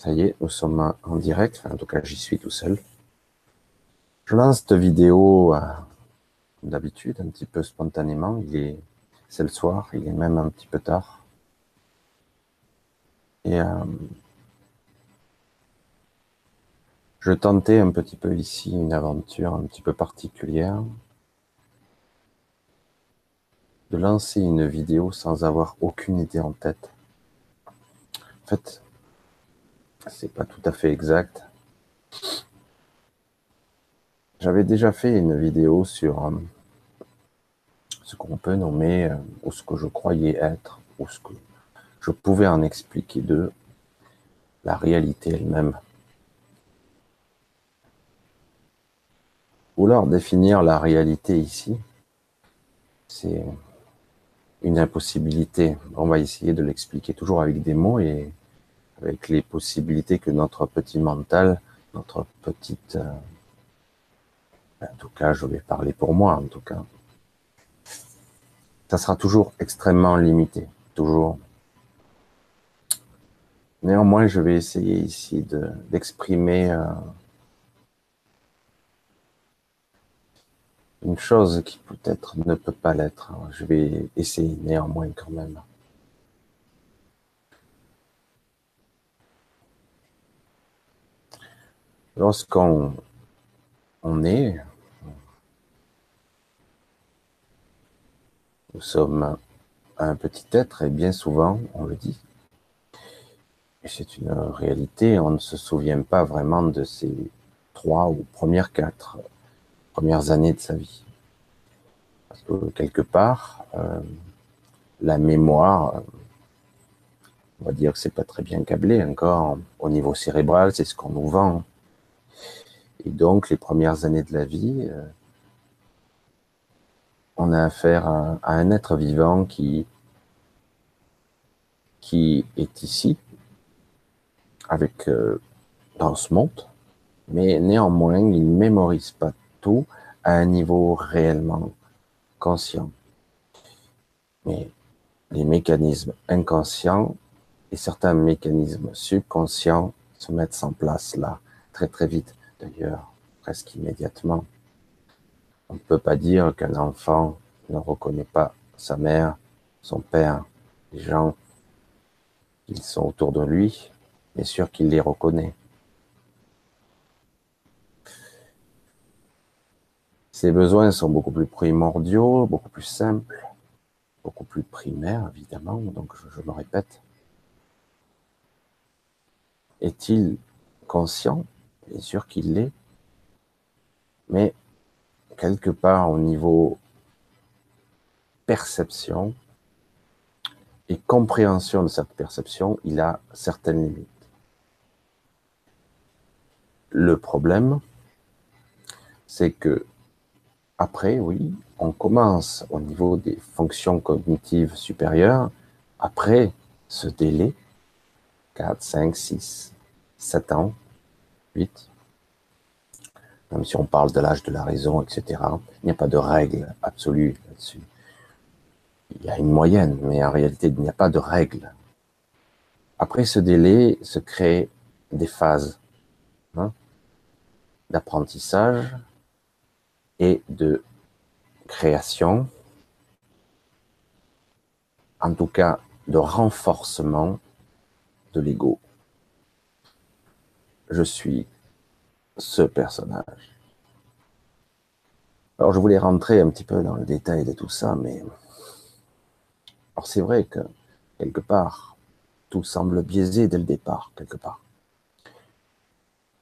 Ça y est, nous sommes en direct. en tout cas, j'y suis tout seul. Je lance cette vidéo euh, d'habitude, un petit peu spontanément. Il est, c'est le soir, il est même un petit peu tard. Et euh, je tentais un petit peu ici une aventure un petit peu particulière de lancer une vidéo sans avoir aucune idée en tête. En fait, c'est pas tout à fait exact. J'avais déjà fait une vidéo sur euh, ce qu'on peut nommer, euh, ou ce que je croyais être, ou ce que je pouvais en expliquer de la réalité elle-même. Ou alors définir la réalité ici, c'est une impossibilité. On va essayer de l'expliquer toujours avec des mots et avec les possibilités que notre petit mental, notre petite... Euh, en tout cas, je vais parler pour moi, en tout cas. Ça sera toujours extrêmement limité, toujours. Néanmoins, je vais essayer ici d'exprimer euh, une chose qui peut-être ne peut pas l'être. Je vais essayer néanmoins quand même. Lorsqu'on on est, nous sommes un petit être et bien souvent on le dit. Et c'est une réalité, on ne se souvient pas vraiment de ces trois ou premières quatre premières années de sa vie. Parce que quelque part, euh, la mémoire, on va dire que c'est pas très bien câblé encore au niveau cérébral, c'est ce qu'on nous vend. Et donc, les premières années de la vie, euh, on a affaire à, un être vivant qui, qui est ici, avec euh, dans ce monde, mais néanmoins, il ne mémorise pas tout à un niveau réellement conscient. Mais les mécanismes inconscients et certains mécanismes subconscients se mettent en place là, très très vite d'ailleurs, presque immédiatement. On ne peut pas dire qu'un enfant ne reconnaît pas sa mère, son père, les gens qui sont autour de lui, bien sûr qu'il les reconnaît. Ses besoins sont beaucoup plus primordiaux, beaucoup plus simples, beaucoup plus primaires, évidemment, donc je, je me répète. Est-il conscient bien sûr qu'il l'est, mais quelque part au niveau perception et compréhension de cette perception, il a certaines limites. Le problème, c'est que après, oui, on commence au niveau des fonctions cognitives supérieures, après ce délai, 4, 5, 6, 7 ans, 8. Même si on parle de l'âge de la raison, etc., il n'y a pas de règle absolue là-dessus. Il y a une moyenne, mais en réalité, il n'y a pas de règle. Après ce délai se créent des phases hein, d'apprentissage et de création, en tout cas de renforcement de l'ego je suis ce personnage. Alors je voulais rentrer un petit peu dans le détail de tout ça, mais alors c'est vrai que quelque part, tout semble biaisé dès le départ, quelque part.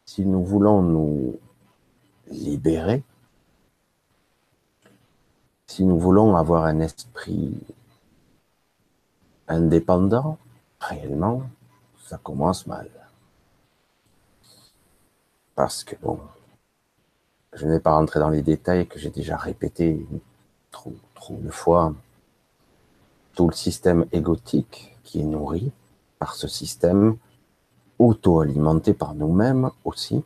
Si nous voulons nous libérer, si nous voulons avoir un esprit indépendant, réellement, ça commence mal parce que bon, je ne vais pas rentrer dans les détails que j'ai déjà répété trop, trop de fois. Tout le système égotique qui est nourri par ce système auto-alimenté par nous-mêmes aussi.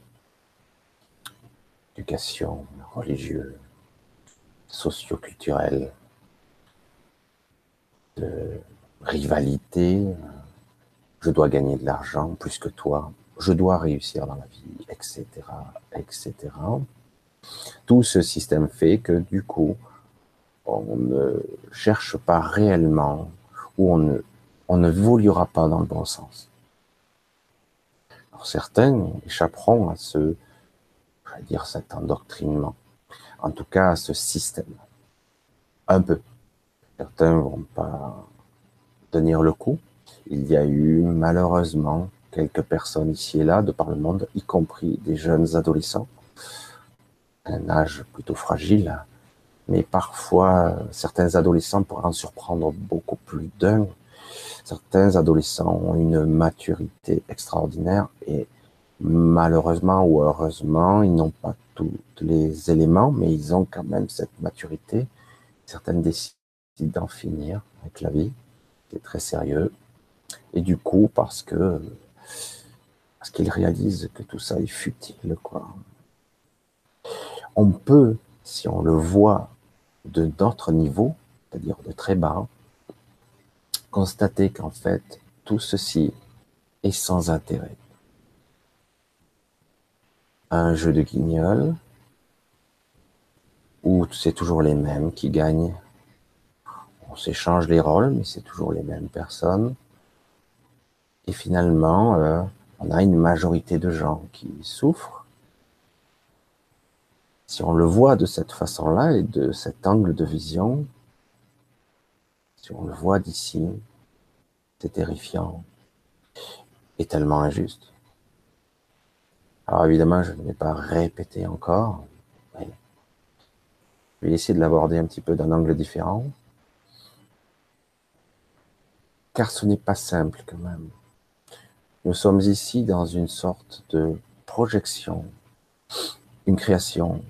Éducation religieuse, socio-culturelle, de rivalité. Je dois gagner de l'argent plus que toi. Je dois réussir dans la vie, etc., etc. Tout ce système fait que du coup, on ne cherche pas réellement ou on ne, on pas dans le bon sens. Alors certains échapperont à ce, je vais dire, cet endoctrinement, en tout cas à ce système, un peu. Certains vont pas tenir le coup. Il y a eu malheureusement quelques personnes ici et là de par le monde, y compris des jeunes adolescents, un âge plutôt fragile, mais parfois certains adolescents pourraient en surprendre beaucoup plus d'un. Certains adolescents ont une maturité extraordinaire et malheureusement ou heureusement, ils n'ont pas tous les éléments, mais ils ont quand même cette maturité. Certaines décident d'en finir avec la vie, c'est très sérieux. Et du coup, parce que parce qu'ils réalisent que tout ça est futile. On peut, si on le voit de notre niveau, c'est-à-dire de très bas, constater qu'en fait, tout ceci est sans intérêt. Un jeu de guignol, où c'est toujours les mêmes qui gagnent. On s'échange les rôles, mais c'est toujours les mêmes personnes. Et finalement, euh, on a une majorité de gens qui souffrent. Si on le voit de cette façon-là et de cet angle de vision, si on le voit d'ici, c'est terrifiant et tellement injuste. Alors évidemment, je ne vais pas répéter encore, mais je vais essayer de l'aborder un petit peu d'un angle différent, car ce n'est pas simple quand même. Nous sommes ici dans une sorte de projection, une création,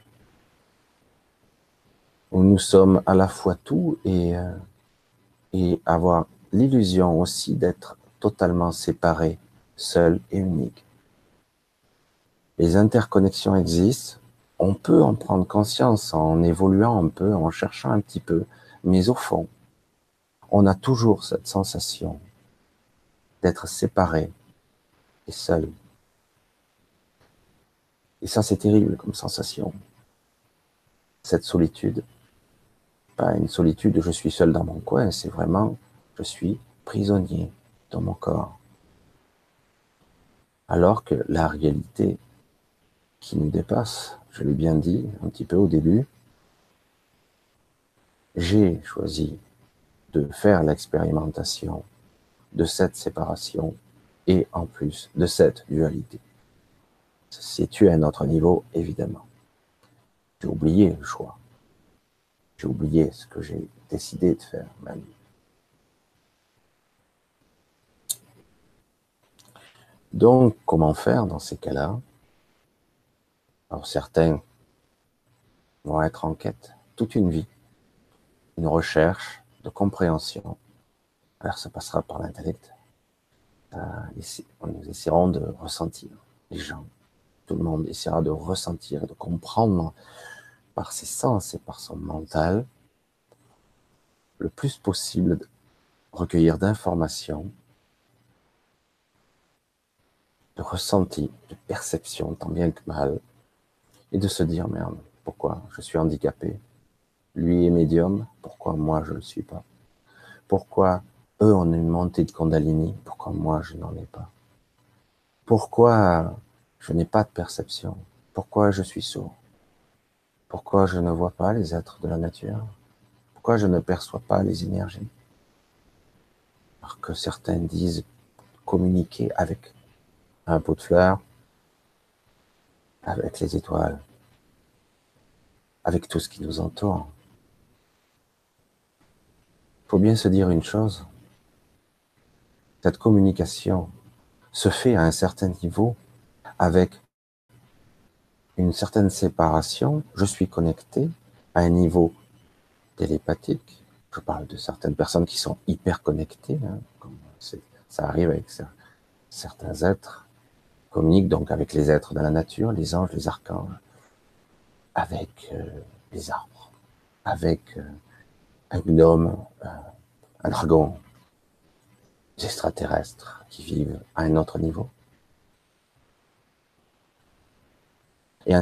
où nous sommes à la fois tout et, euh, et avoir l'illusion aussi d'être totalement séparés, seuls et uniques. Les interconnexions existent, on peut en prendre conscience en évoluant un peu, en cherchant un petit peu, mais au fond, on a toujours cette sensation d'être séparés, et seul. Et ça, c'est terrible comme sensation. Cette solitude. Pas une solitude, je suis seul dans mon coin, c'est vraiment, je suis prisonnier dans mon corps. Alors que la réalité qui nous dépasse, je l'ai bien dit un petit peu au début, j'ai choisi de faire l'expérimentation de cette séparation et en plus de cette dualité. Se situe à un autre niveau, évidemment. J'ai oublié le choix. J'ai oublié ce que j'ai décidé de faire, même. Donc, comment faire dans ces cas-là? Alors, certains vont être en quête toute une vie, une recherche de compréhension. Alors, ça passera par l'intellect, nous essaierons de ressentir les gens. Tout le monde essaiera de ressentir, de comprendre par ses sens et par son mental le plus possible, recueillir d'informations, de ressenti, de perception, tant bien que mal, et de se dire, merde, pourquoi je suis handicapé? Lui est médium, pourquoi moi je ne le suis pas? Pourquoi eux ont une montée de Kundalini, pourquoi moi je n'en ai pas? Pourquoi je n'ai pas de perception? Pourquoi je suis sourd? Pourquoi je ne vois pas les êtres de la nature? Pourquoi je ne perçois pas les énergies? Alors que certains disent communiquer avec un pot de fleurs, avec les étoiles, avec tout ce qui nous entoure. Il faut bien se dire une chose, cette communication se fait à un certain niveau avec une certaine séparation. Je suis connecté à un niveau télépathique. Je parle de certaines personnes qui sont hyper connectées. Hein, comme ça arrive avec certains êtres. Communiquent donc avec les êtres de la nature, les anges, les archanges, avec euh, les arbres, avec euh, un gnome, euh, un dragon, extraterrestres qui vivent à un autre niveau. Et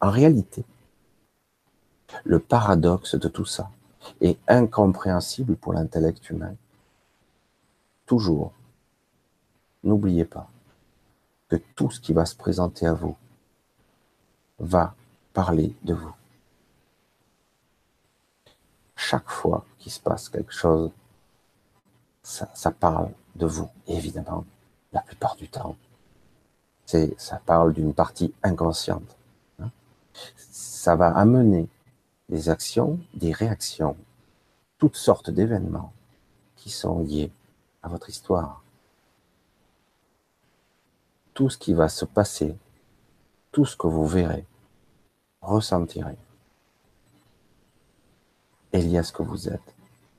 en réalité, le paradoxe de tout ça est incompréhensible pour l'intellect humain. Toujours, n'oubliez pas que tout ce qui va se présenter à vous va parler de vous. Chaque fois qu'il se passe quelque chose, ça, parle de vous, évidemment, la plupart du temps. C'est, ça parle d'une partie inconsciente. Hein. Ça va amener des actions, des réactions, toutes sortes d'événements qui sont liés à votre histoire. Tout ce qui va se passer, tout ce que vous verrez, ressentirez, est lié à ce que vous êtes.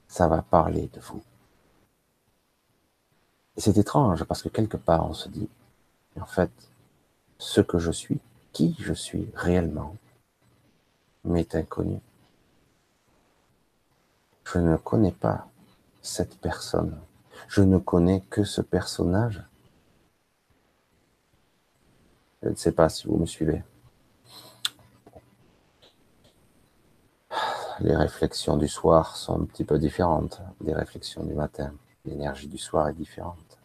Ça va parler de vous. C'est étrange parce que quelque part on se dit, en fait, ce que je suis, qui je suis réellement, m'est inconnu. Je ne connais pas cette personne. Je ne connais que ce personnage. Je ne sais pas si vous me suivez. Les réflexions du soir sont un petit peu différentes des réflexions du matin. L'énergie du soir est différente.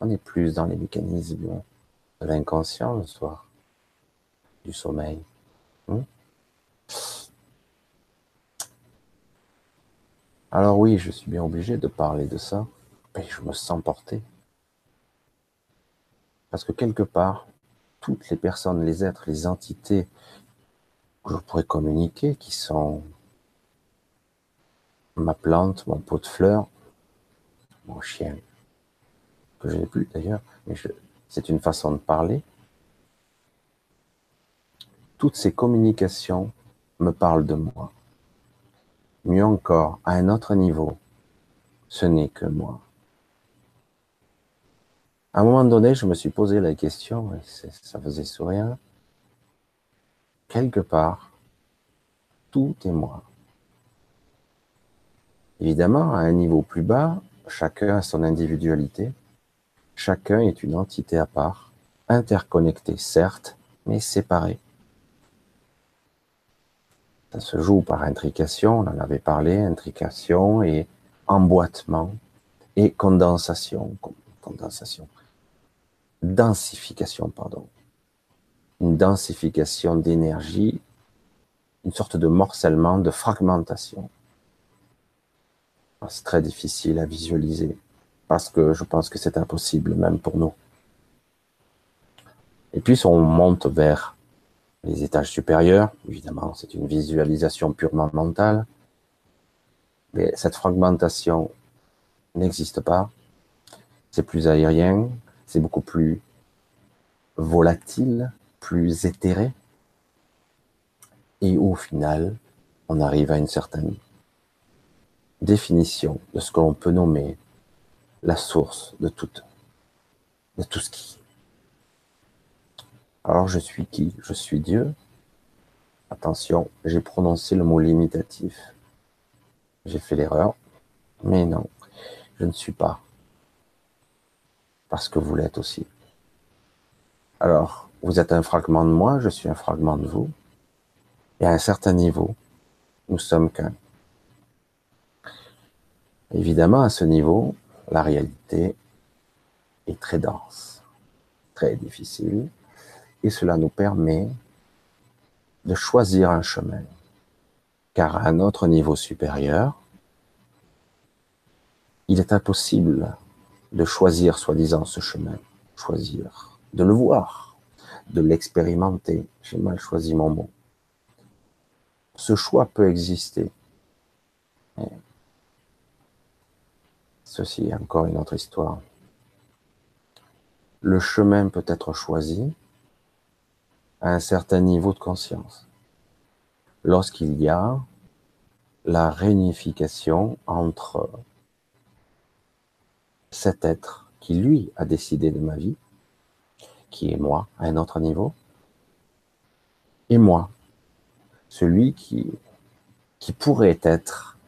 On est plus dans les mécanismes de l'inconscient le soir, du sommeil. Hmm? Alors oui, je suis bien obligé de parler de ça, mais je me sens porté. Parce que quelque part, toutes les personnes, les êtres, les entités que je pourrais communiquer, qui sont ma plante, mon pot de fleurs, mon chien, que je n'ai plus d'ailleurs, mais c'est une façon de parler. Toutes ces communications me parlent de moi. Mieux encore, à un autre niveau, ce n'est que moi. À un moment donné, je me suis posé la question, et ça faisait sourire, quelque part, tout est moi. Évidemment, à un niveau plus bas, chacun a son individualité, chacun est une entité à part, interconnectée certes, mais séparée. Ça se joue par intrication, on en avait parlé, intrication et emboîtement et condensation, condensation, densification, pardon. Une densification d'énergie, une sorte de morcellement, de fragmentation. C'est très difficile à visualiser parce que je pense que c'est impossible même pour nous. Et puis on monte vers les étages supérieurs, évidemment c'est une visualisation purement mentale, mais cette fragmentation n'existe pas, c'est plus aérien, c'est beaucoup plus volatile, plus éthéré, et au final, on arrive à une certaine définition de ce que l'on peut nommer la source de tout, de tout ce qui. Alors je suis qui? Je suis Dieu. Attention, j'ai prononcé le mot limitatif. J'ai fait l'erreur. Mais non, je ne suis pas. Parce que vous l'êtes aussi. Alors, vous êtes un fragment de moi, je suis un fragment de vous. Et à un certain niveau, nous sommes qu'un. Évidemment, à ce niveau, la réalité est très dense, très difficile, et cela nous permet de choisir un chemin. Car à un autre niveau supérieur, il est impossible de choisir soi-disant ce chemin, choisir, de le voir, de l'expérimenter. J'ai mal choisi mon mot. Ce choix peut exister, Ceci est encore une autre histoire. Le chemin peut être choisi à un certain niveau de conscience. Lorsqu'il y a la réunification entre cet être qui, lui, a décidé de ma vie, qui est moi, à un autre niveau, et moi, celui qui, pourrait être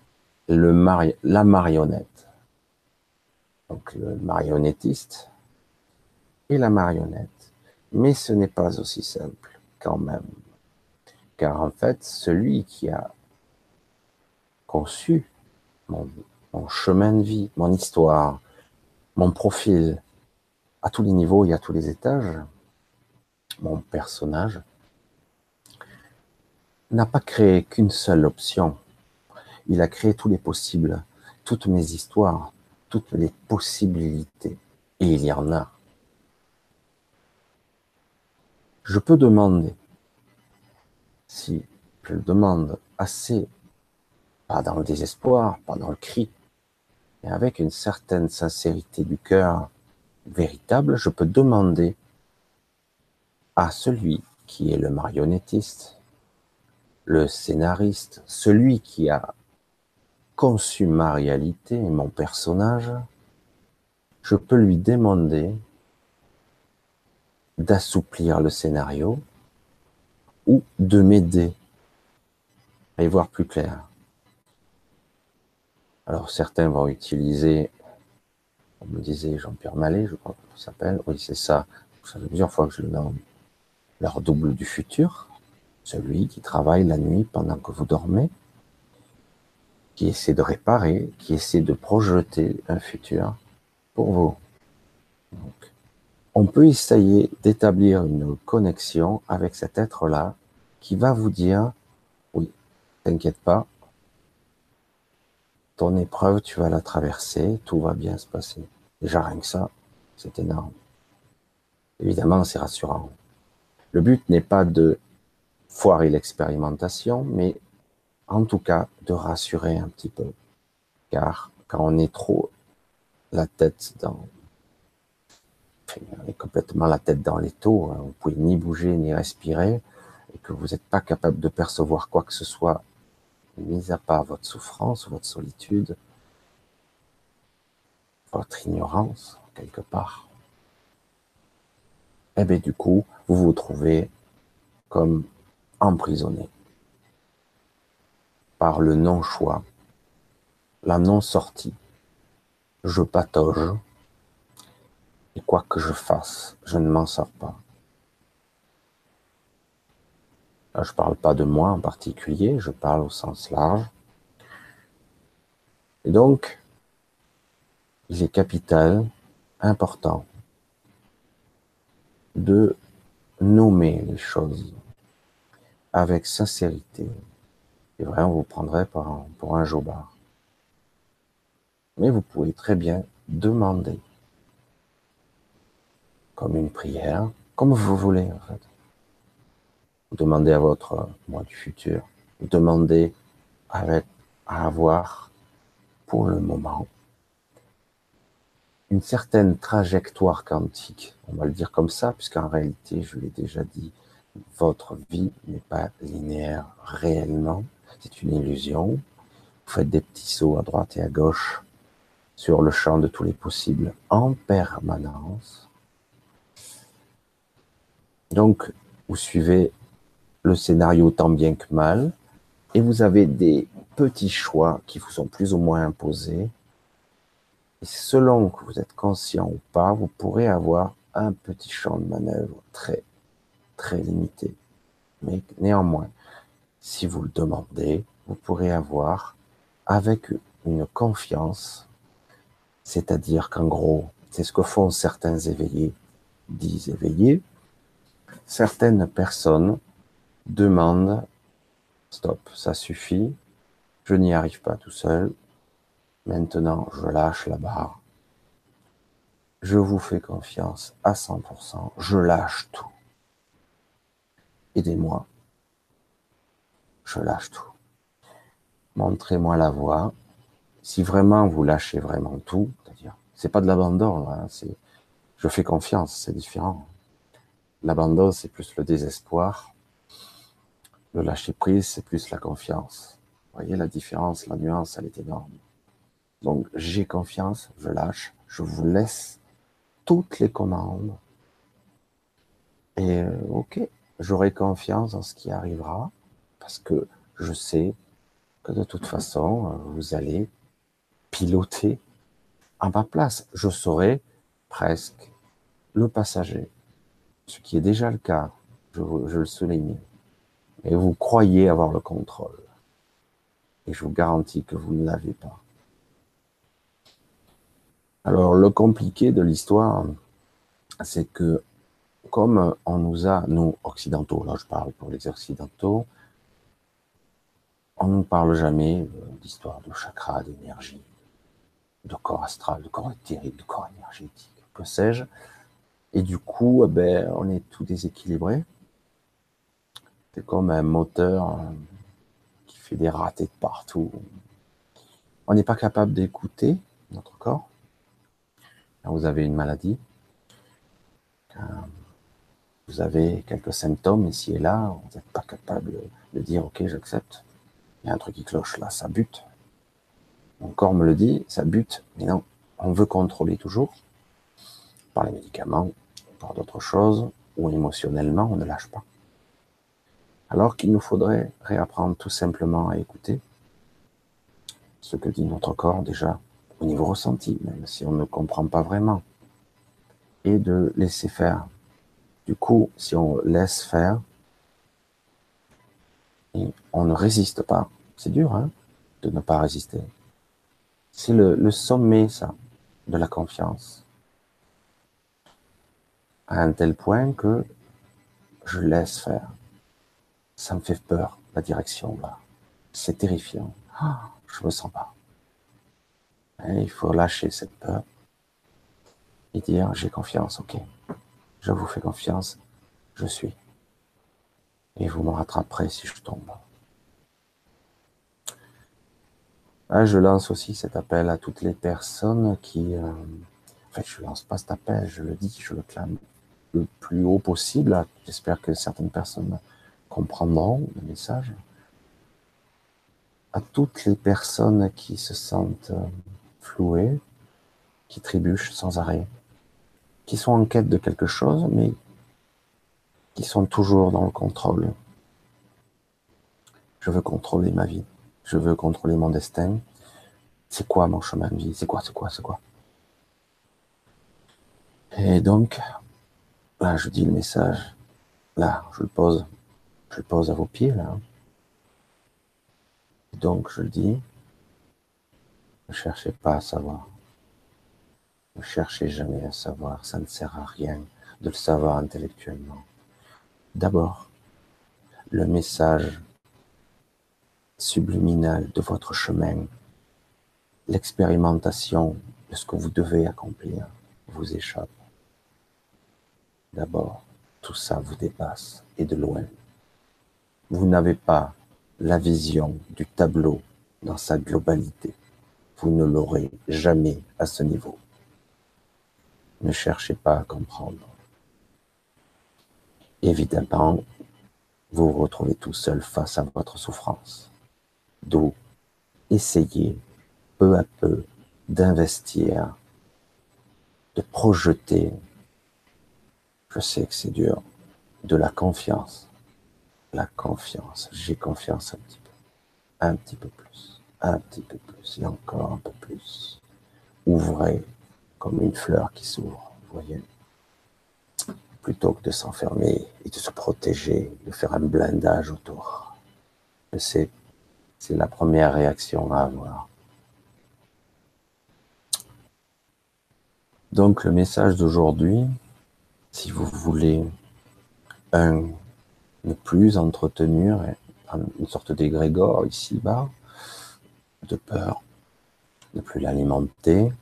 la marionnette donc le marionnettiste et la marionnette. Mais ce n'est pas aussi simple. quand même. Car en fait, celui qui a conçu mon, chemin de vie, mon histoire, mon profil, à tous les niveaux et à tous les étages, mon personnage, n'a pas créé qu'une seule option. Il a créé tous les possibles, toutes mes histoires, toutes les possibilités. Et il y en a. Je peux demander, si je le demande assez, pas dans le désespoir, pas dans le cri, mais avec une certaine sincérité du cœur véritable, je peux demander à celui qui est le marionnettiste, le scénariste, celui qui a conçu ma réalité et mon personnage, je peux lui demander d'assouplir le scénario ou de m'aider à y voir plus clair. Alors certains vont utiliser, on me disait Jean-Pierre Mallet, je crois qu'il s'appelle, oui c'est ça, ça fait plusieurs fois que je le nomme, leur double du futur, celui qui travaille la nuit pendant que vous dormez, qui essaie de réparer, qui essaie de projeter un futur pour vous. On peut essayer d'établir une connexion avec cet être-là qui va vous dire, oui, t'inquiète pas, ton épreuve, tu vas la traverser, tout va bien se passer. Déjà rien que ça, c'est énorme. Évidemment, c'est rassurant. Le but n'est pas de foirer l'expérimentation, mais en tout cas de rassurer un petit peu. Car quand on est trop la tête dans complètement la tête dans les taux, hein. vous pouvez ni bouger ni respirer, et que vous n'êtes pas capable de percevoir quoi que ce soit, mis à part votre souffrance, votre solitude, votre ignorance, quelque part. Et eh bien du coup, vous vous trouvez comme emprisonné par le non-choix, la non-sortie. Je patauge, et quoi que je fasse, je ne m'en sors pas. Là, je ne parle pas de moi en particulier, je parle au sens large. Et donc, il est capital, important, de nommer les choses avec sincérité. Et vraiment, vous prendrez pour un, jobard. Mais vous pouvez très bien demander comme une prière, comme vous voulez en fait. Vous demandez à votre moi du futur, vous demandez à avoir pour le moment une certaine trajectoire quantique, on va le dire comme ça, puisqu'en réalité, je l'ai déjà dit, votre vie n'est pas linéaire réellement, c'est une illusion. Vous faites des petits sauts à droite et à gauche sur le champ de tous les possibles en permanence. Donc, vous suivez le scénario tant bien que mal, et vous avez des petits choix qui vous sont plus ou moins imposés. Et selon que vous êtes conscient ou pas, vous pourrez avoir un petit champ de manœuvre très, très limité. Mais néanmoins, si vous le demandez, vous pourrez avoir avec une confiance, c'est-à-dire qu'en gros, c'est ce que font certains éveillés, disent éveillés, certaines personnes demandent stop, ça suffit, je n'y arrive pas tout seul, maintenant je lâche la barre, je vous fais confiance à 100%, je lâche tout. Aidez-moi, je lâche tout. Montrez-moi la voie. Si vraiment vous lâchez vraiment tout, c'est-à-dire, c'est pas de l'abandon, hein, je fais confiance, c'est différent. L'abandon, c'est plus le désespoir. Le lâcher prise, c'est plus la confiance. Vous voyez la différence, la nuance, elle est énorme. Donc, j'ai confiance, je lâche, je vous laisse toutes les commandes. Et euh, ok, j'aurai confiance en ce qui arrivera, parce que je sais que de toute façon, euh, vous allez piloter à ma place. Je serai presque le passager ce qui est déjà le cas. je, je le souligne. Et vous croyez avoir le contrôle. Et je vous garantis que vous ne l'avez pas. Alors, le compliqué de l'histoire, c'est que comme on nous a, nous occidentaux, là je parle pour les occidentaux, on ne parle jamais d'histoire de chakra, d'énergie, de corps astral, de corps éthérique, de corps énergétique, que sais-je. Et du coup, eh ben, on est tout déséquilibré. C'est comme un moteur euh, qui fait des ratés de partout. On n'est pas capable d'écouter notre corps. vous avez une maladie. Euh, vous avez quelques symptômes ici et là. Vous n'êtes pas capable de dire, OK, j'accepte. Il y a un truc qui cloche là, ça bute. Mon corps me le dit, ça bute. Mais non, on veut contrôler toujours par les médicaments, par d'autres choses, ou émotionnellement, on ne lâche pas. Alors qu'il nous faudrait réapprendre tout simplement à écouter ce que dit notre corps déjà au niveau ressenti, même si on ne comprend pas vraiment, et de laisser faire. Du coup, si on laisse faire, et on ne résiste pas, c'est dur hein, de ne pas résister. C'est le, le sommet, ça, de la confiance. À un tel point que je laisse faire ça me fait peur, la direction là. C'est terrifiant. Ah, je me sens pas. il faut lâcher cette peur et dire j'ai confiance, ok. Je vous fais confiance, je suis. Et vous me rattraperez si je tombe. Ah, je lance aussi cet appel à toutes les personnes qui... Euh, en fait, je lance pas cet appel, je le dis, je le clame le plus haut possible. J'espère que certaines personnes comprendront le message. À toutes les personnes qui se sentent euh, flouées, qui trébuchent sans arrêt, qui sont en quête de quelque chose, mais qui sont toujours dans le contrôle. Je veux contrôler ma vie. Je veux contrôler mon destin. C'est quoi mon chemin de vie? C'est quoi C'est quoi C'est quoi? Et donc, là, je dis le message. Là, je le pose. Je le pose à vos pieds là. Donc je le dis, ne cherchez pas à savoir. Ne cherchez jamais à savoir, ça ne sert à rien de le savoir intellectuellement. D'abord, le message subliminal de votre chemin, l'expérimentation de ce que vous devez accomplir vous échappe. D'abord, tout ça vous dépasse et de loin vous n'avez pas la vision du tableau dans sa globalité. Vous ne l'aurez jamais à ce niveau. Ne cherchez pas à comprendre. Évidemment, vous vous retrouvez tout seul face à votre souffrance. D'où essayez peu à peu d'investir, de projeter, je sais que c'est dur, de la confiance la confiance. J'ai confiance un petit peu. Un petit peu plus. Un petit peu plus. Et encore un peu plus. Ouvrez comme une fleur qui s'ouvre. Vous voyez Plutôt que de s'enfermer et de se protéger, de faire un blindage autour. Je sais, c'est la première réaction à avoir. Donc le message d'aujourd'hui, si vous voulez un ne plus entretenir une sorte d'égrégore ici-bas de peur, ne plus l'alimenter,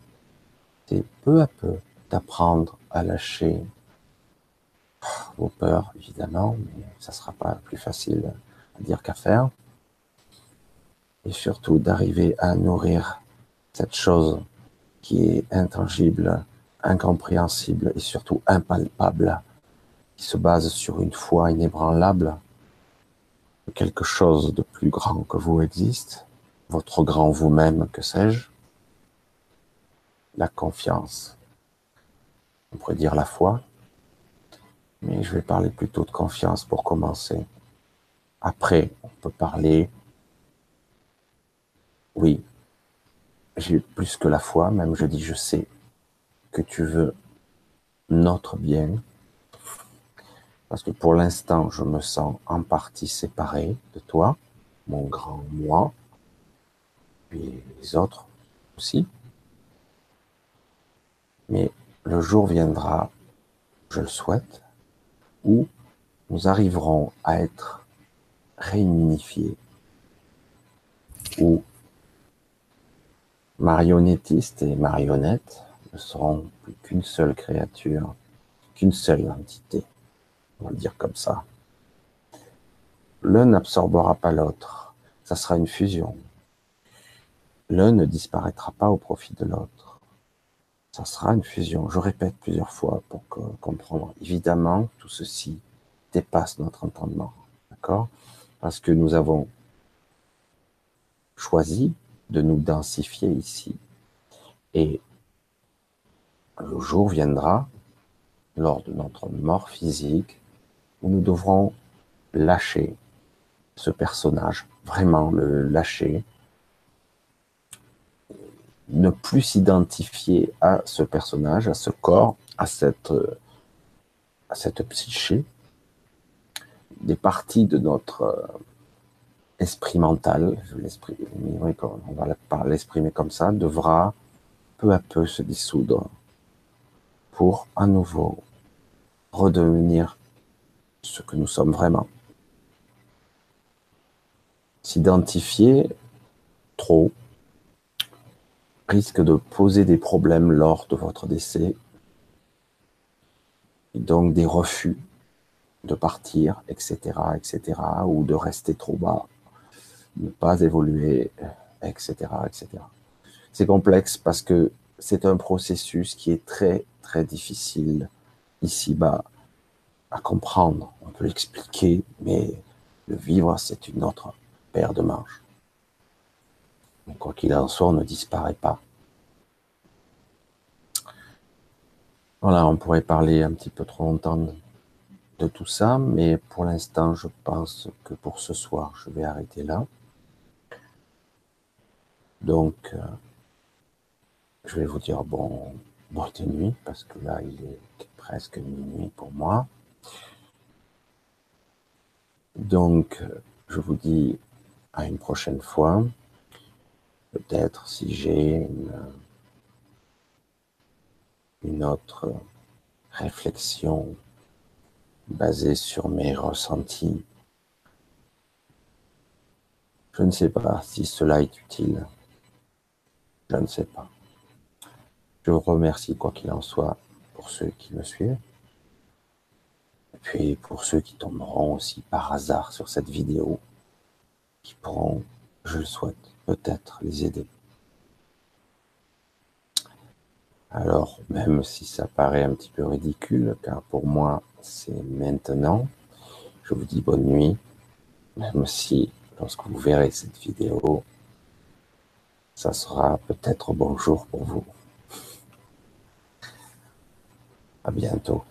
c'est peu à peu d'apprendre à lâcher vos peurs, évidemment, mais ça sera pas plus facile à dire qu'à faire. Et surtout d'arriver à nourrir cette chose qui est intangible, incompréhensible et surtout impalpable qui se base sur une foi inébranlable, quelque chose de plus grand que vous existe, votre grand vous-même, que sais-je, la confiance. On pourrait dire la foi, mais je vais parler plutôt de confiance pour commencer. Après, on peut parler, oui, j'ai plus que la foi, même je dis je sais que tu veux notre bien, Parce que pour l'instant, je me sens en partie séparé de toi, mon grand moi, puis les autres aussi. Mais le jour viendra, je le souhaite, où nous arriverons à être réunifiés, où marionnettistes et marionnettes ne seront plus qu'une seule créature, qu'une seule entité. On va le dire comme ça. L'un n'absorbera pas l'autre. Ça sera une fusion. L'un ne disparaîtra pas au profit de l'autre. Ça sera une fusion. Je répète plusieurs fois pour comprendre. Évidemment, tout ceci dépasse notre entendement. D'accord? Parce que nous avons choisi de nous densifier ici. Et le jour viendra, lors de notre mort physique, où nous devrons lâcher ce personnage, vraiment le lâcher, ne plus s'identifier à ce personnage, à ce corps, à cette, à psyché, des parties de notre esprit mental, on va l'exprimer comme ça, devra peu à peu se dissoudre pour à nouveau redevenir ce que nous sommes vraiment. S'identifier trop risque de poser des problèmes lors de votre décès donc des refus de partir, etc., etc., ou de rester trop bas, ne pas évoluer, etc., etc. C'est complexe parce que c'est un processus qui est très, très difficile ici-bas à comprendre. On peut l'expliquer, mais le vivre, c'est une autre paire de manches. quoi qu'il en soit, on ne disparaît pas. Voilà, on pourrait parler un petit peu trop longtemps de tout ça, mais pour l'instant, je pense que pour ce soir, je vais arrêter là. Donc, euh, je vais vous dire bon, bonne nuit, parce que là, il est presque minuit pour moi. Donc, je vous dis à une prochaine fois. Peut-être si j'ai une, une autre réflexion basée sur mes ressentis. Je ne sais pas si cela est utile. Je ne sais pas. Je vous remercie, quoi qu'il en soit, pour ceux qui me suivent. Et puis pour ceux qui tomberont aussi par hasard sur cette vidéo, qui pourront, je le souhaite, peut-être les aider. Alors, même si ça paraît un petit peu ridicule, car pour moi, c'est maintenant, je vous dis bonne nuit, même si lorsque vous verrez cette vidéo, ça sera peut-être bonjour pour vous. À bientôt.